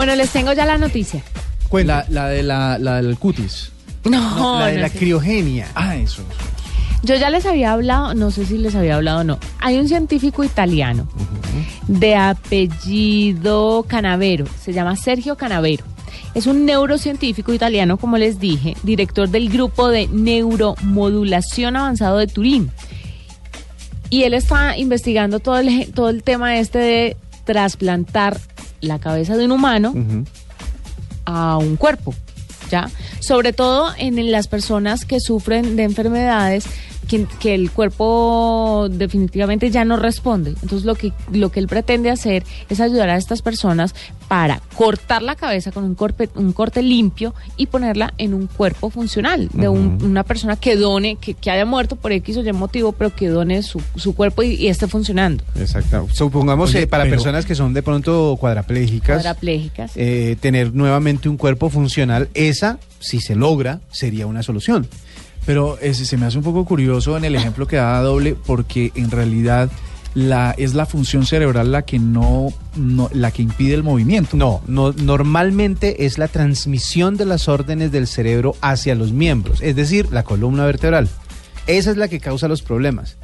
Bueno, les tengo ya la noticia. La, la de la, la del cutis. No, la de no la sé. criogenia. Ah, eso. Yo ya les había hablado, no sé si les había hablado o no. Hay un científico italiano de apellido Canavero, se llama Sergio Canavero. Es un neurocientífico italiano, como les dije, director del grupo de neuromodulación avanzado de Turín. Y él está investigando todo el, todo el tema este de trasplantar la cabeza de un humano a un cuerpo, ¿ya? Sobre todo en las personas que sufren de enfermedades que, que el cuerpo definitivamente ya no responde. Entonces lo que, lo que él pretende hacer es ayudar a estas personas para cortar la cabeza con un corte, un corte limpio y ponerla en un cuerpo funcional de un- una persona que done, que, que haya muerto por X o Y motivo, pero que done su, su cuerpo y, y esté funcionando. Exacto. Supongamos Oye, que para pero- personas que son de pronto cuadraplégicas, Cuadraplégicas. eh, tener nuevamente un cuerpo funcional, esa, si se logra, sería una solución. Pero ese se me hace un poco curioso en el ejemplo que da doble porque en realidad la es la función cerebral la que no, no- la que impide el movimiento. No, no, normalmente es la transmisión de las órdenes del cerebro hacia los miembros, es decir, la columna vertebral. Esa es la que causa los problemas.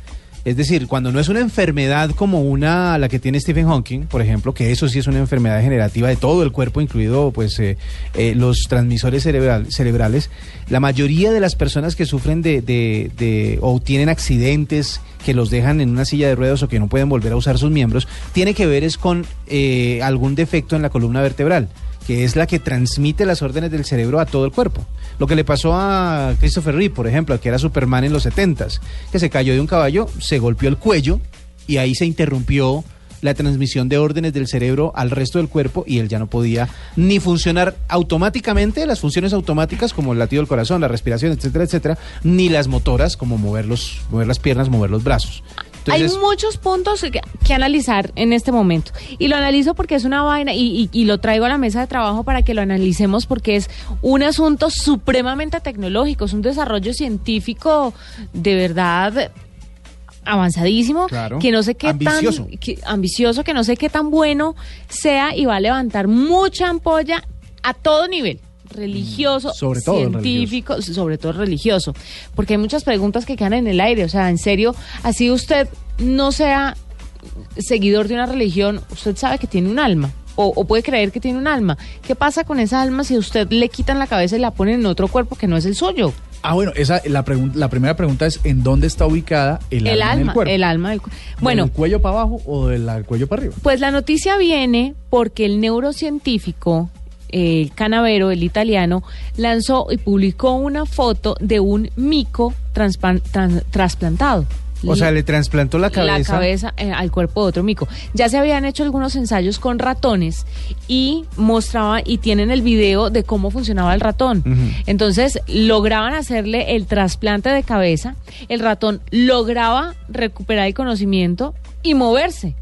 Es decir, cuando no es una enfermedad como una la que tiene Stephen Hawking, por ejemplo, que eso sí es una enfermedad degenerativa de todo el cuerpo, incluido pues eh, eh, los transmisores cerebral- cerebrales, la mayoría de las personas que sufren de, de- de- o tienen accidentes que los dejan en una silla de ruedas o que no pueden volver a usar sus miembros, tiene que ver es con eh, algún defecto en la columna vertebral que es la que transmite las órdenes del cerebro a todo el cuerpo. Lo que le pasó a Christopher Reeve, por ejemplo, que era Superman en los 70s, que se cayó de un caballo, se golpeó el cuello y ahí se interrumpió la transmisión de órdenes del cerebro al resto del cuerpo y él ya no podía ni funcionar automáticamente, las funciones automáticas como el latido del corazón, la respiración, etcétera, etcétera, ni las motoras como mover, los, mover las piernas, mover los brazos. Entonces, Hay muchos puntos que, que analizar en este momento. Y lo analizo porque es una vaina y, y- y lo traigo a la mesa de trabajo para que lo analicemos porque es un asunto supremamente tecnológico, es un desarrollo científico de verdad avanzadísimo, Claro. que no sé qué Ambicioso. tan que- ambicioso, que no sé qué tan bueno sea y va a levantar mucha ampolla a todo nivel religioso, Mm, sobre todo científico, sobre todo religioso, porque hay muchas preguntas que quedan en el aire, o sea, en serio, así usted no sea seguidor de una religión, usted sabe que tiene un alma. O, o puede creer que tiene un alma. ¿Qué pasa con esa alma si a usted le quitan la cabeza y la ponen en otro cuerpo que no es el suyo? Ah, bueno, esa la la primera pregunta es ¿en dónde está ubicada el, El alma, en alma, el cuerpo? el alma del cu- Bueno, ¿Del cuello para abajo o del cuello para arriba? Pues la noticia viene porque el neurocientífico, el canavero, el italiano, lanzó y publicó una foto de un mico trasplantado. o sea, le trasplantó la cabeza. La cabeza eh, al cuerpo de otro mico. Ya se habían hecho algunos ensayos con ratones y mostraba y tienen el video de cómo funcionaba el ratón. Entonces lograban hacerle el trasplante de cabeza, el ratón lograba recuperar el conocimiento y moverse.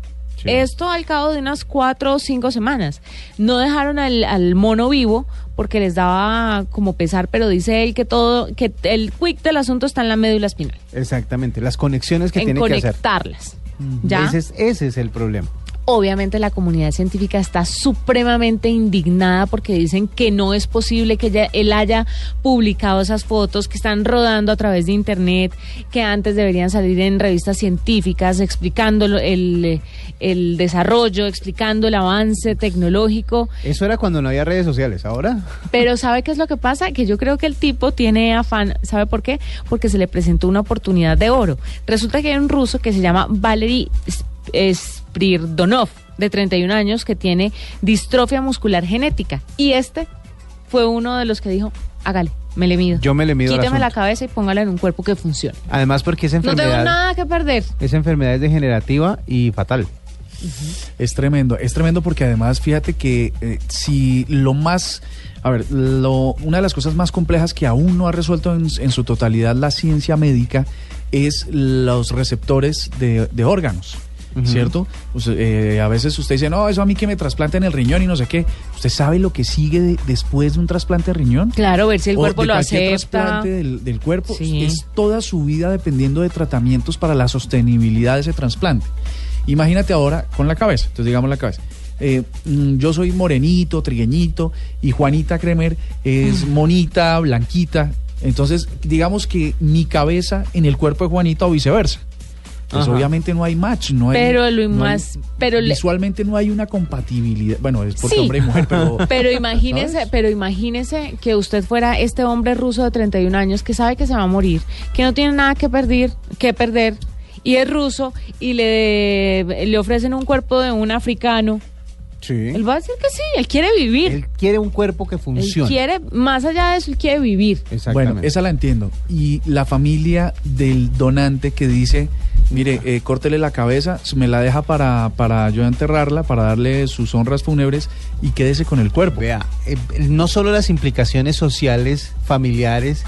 Sí. Esto al cabo de unas cuatro o cinco semanas. No dejaron al, al mono vivo porque les daba como pesar, pero dice él que todo, que el quick del asunto está en la médula espinal, Exactamente, las conexiones que en tiene que hacer. conectarlas. ¿Ya? Ese es, ese es el problema. Obviamente la comunidad científica está supremamente indignada porque dicen que no es posible que ella- él haya publicado esas fotos que están rodando a través de internet, que antes deberían salir en revistas científicas explicando el, el desarrollo, explicando el avance tecnológico. Eso era cuando no había redes sociales, ahora. Pero ¿sabe qué es lo que pasa? Que yo creo que el tipo tiene afán, ¿sabe por qué? Porque se le presentó una oportunidad de oro. Resulta que hay un ruso que se llama Valery Sp- Spiridonov, de 31 años, que tiene distrofia muscular genética. Y este fue uno de los que dijo, hágale, me le mido. Yo me le mido al Quíteme la cabeza y póngala en un cuerpo que funcione. Además porque esa No enfermedad, tengo nada que perder. esa enfermedad es degenerativa y fatal. Es tremendo, es tremendo porque además fíjate que eh, si lo más, a ver, lo, una de las cosas más complejas que aún no ha resuelto en, en su totalidad la ciencia médica es los receptores de, de órganos. ¿Cierto? Pues, eh, a veces usted dice, no, eso a mí que me trasplanten el riñón y no sé qué. ¿Usted sabe lo que sigue de- después de un trasplante de riñón? Claro, ver si el O cuerpo de lo acepta. trasplante del, del cuerpo Sí. es toda su vida dependiendo de tratamientos para la sostenibilidad de ese trasplante. Imagínate ahora con la cabeza, entonces digamos la cabeza. Eh, mm, yo soy morenito, trigueñito y Juanita Kremer es monita, blanquita. Entonces, digamos que mi cabeza en el cuerpo de Juanita o viceversa. Pues Ajá. obviamente no hay match, no hay. Pero lo no hay- más- pero visualmente no hay una compatibilidad. Bueno, es porque Sí. hombre y mujer, pero. Pero imagínese, ¿Sabes? pero imagínese que usted fuera este hombre ruso de 31 años que sabe que se va a morir, que no tiene nada que perder, que perder y es ruso y le, le ofrecen un cuerpo de un africano. Sí. Él va a decir que sí, él quiere vivir. Él quiere un cuerpo que Él funcione. quiere, más allá de eso, él quiere vivir. Exactamente. Bueno, esa la entiendo. Y la familia del donante que dice, mire, eh, córtele la cabeza, me la deja para, para yo enterrarla, para darle sus honras fúnebres y quédese con el cuerpo. Vea, eh, no solo las implicaciones sociales, familiares,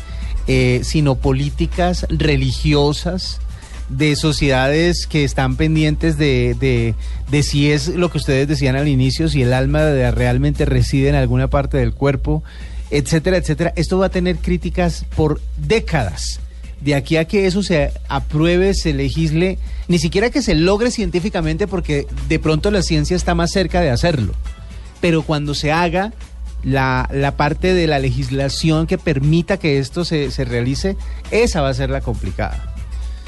eh, sino políticas, religiosas, de sociedades que están pendientes de, de, de si es lo que ustedes decían al inicio, si el alma realmente reside en alguna parte del cuerpo, etcétera, etcétera. Esto va a tener críticas por décadas. De aquí a que eso se apruebe, se legisle, ni siquiera que se logre científicamente porque de pronto la ciencia está más cerca de hacerlo pero cuando se haga la, la parte de la legislación que permita que esto se, se realice, esa va a ser la complicada.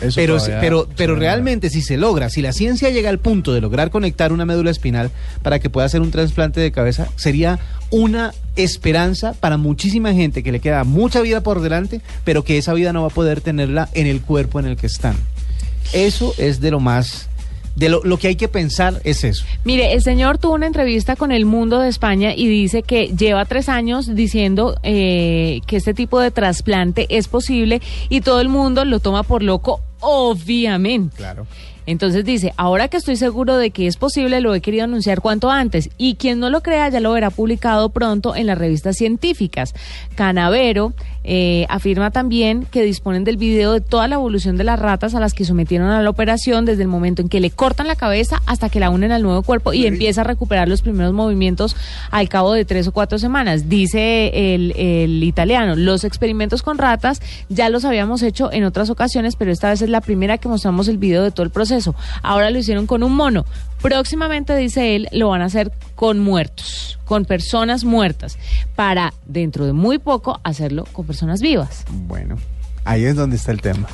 Eso Pero, pero, pero realmente si se logra, si la ciencia llega al punto de lograr conectar una médula espinal para que pueda hacer un trasplante de cabeza, sería una esperanza para muchísima gente que le queda mucha vida por delante, pero que esa vida no va a poder tenerla en el cuerpo en el que están. Eso es de lo más, de lo, lo que hay que pensar es eso. Mire, el señor tuvo una entrevista con El Mundo de España y dice que lleva tres años diciendo eh, que este tipo de trasplante es posible y todo el mundo lo toma por loco, obviamente. Claro. Entonces dice, ahora que estoy seguro de que es posible, lo he querido anunciar cuanto antes. Y quien no lo crea ya lo verá publicado pronto en las revistas científicas. Canavero eh, afirma también que disponen del video de toda la evolución de las ratas a las que sometieron a la operación desde el momento en que le cortan la cabeza hasta que la unen al nuevo cuerpo y empieza a recuperar los primeros movimientos al cabo de tres o cuatro semanas. Dice el, el italiano, los experimentos con ratas ya los habíamos hecho en otras ocasiones, pero esta vez es la primera que mostramos el video de todo el proceso. Ahora lo hicieron con un mono. Próximamente, dice él, lo van a hacer con muertos, con personas muertas, para dentro de muy poco hacerlo con personas vivas. Bueno, ahí es donde está el tema.